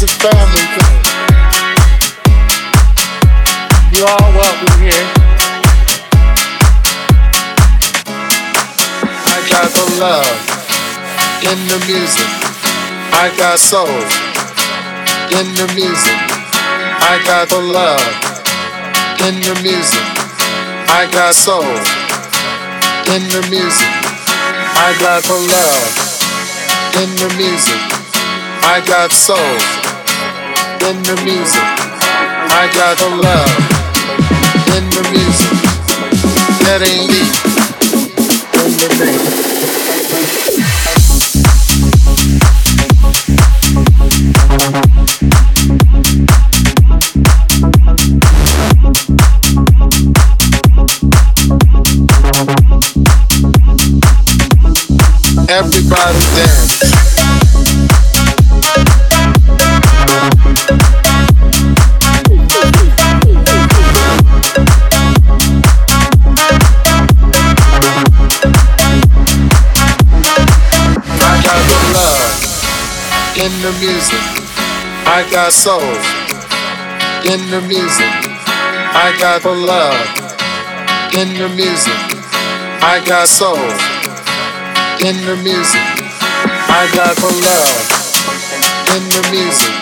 It's a family thing. You're all welcome here. I got the love in the music. I got soul in the music. I got the love in the music. I got soul in the music. I got the love in the music. I got soul in the music. I got the love in the music. That ain't me in the music. Everybody dance. The music. I got soul in the music. I got the love in the music. I got soul in the music. I got the love in the music.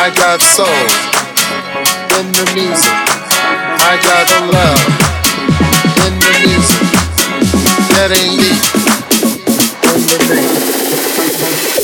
I got soul in the music. I got the love in the music. That ain't me in the music.